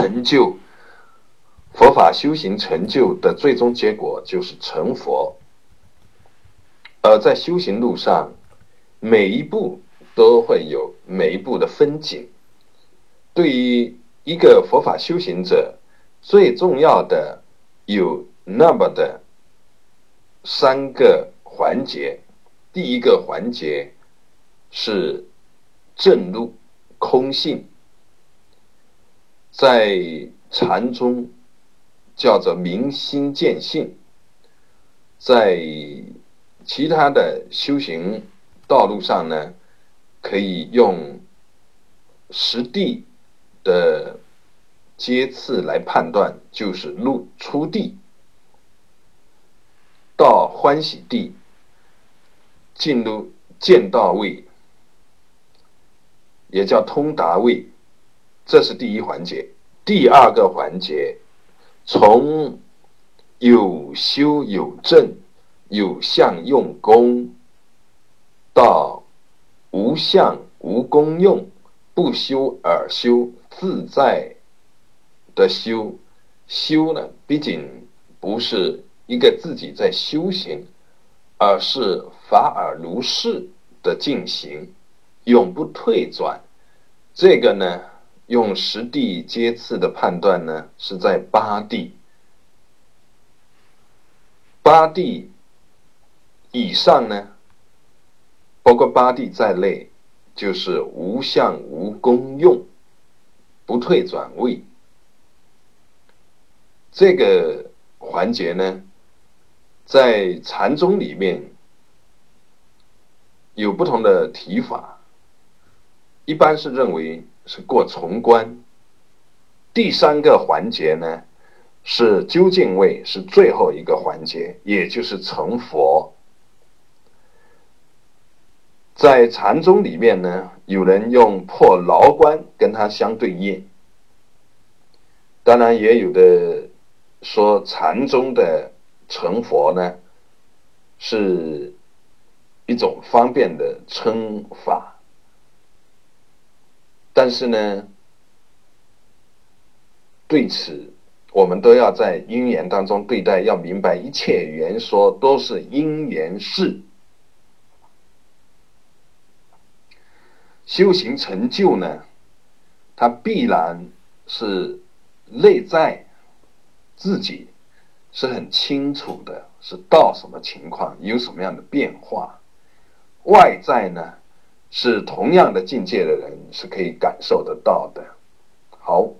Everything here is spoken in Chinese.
成就佛法修行成就的最终结果就是成佛。而在修行路上，每一步都会有每一步的风景。对于一个佛法修行者，最重要的有那么的三个环节。第一个环节是正路空性，在禅中叫做明心见性，在其他的修行道路上呢，可以用实地的阶次来判断，就是入初地到欢喜地。进入见道位，也叫通达位，这是第一环节。第二个环节，从有修有证、有相用功，到无相无功用、不修而修、自在的修。修呢，毕竟不是一个自己在修行。而是法尔如是的进行，永不退转。这个呢，用实地阶次的判断呢，是在八地。八地以上呢，包括八地在内，就是无相无功用，不退转位。这个环节呢？在禅宗里面有不同的提法，一般是认为是过重关。第三个环节呢是究竟位，是最后一个环节，也就是成佛。在禅宗里面呢，有人用破牢关跟它相对应，当然也有的说禅宗的。成佛呢，是一种方便的称法，但是呢，对此我们都要在因缘当中对待，要明白一切缘说都是因缘事，修行成就呢，它必然是内在自己。是很清楚的，是到什么情况，有什么样的变化。外在呢，是同样的境界的人是可以感受得到的。好。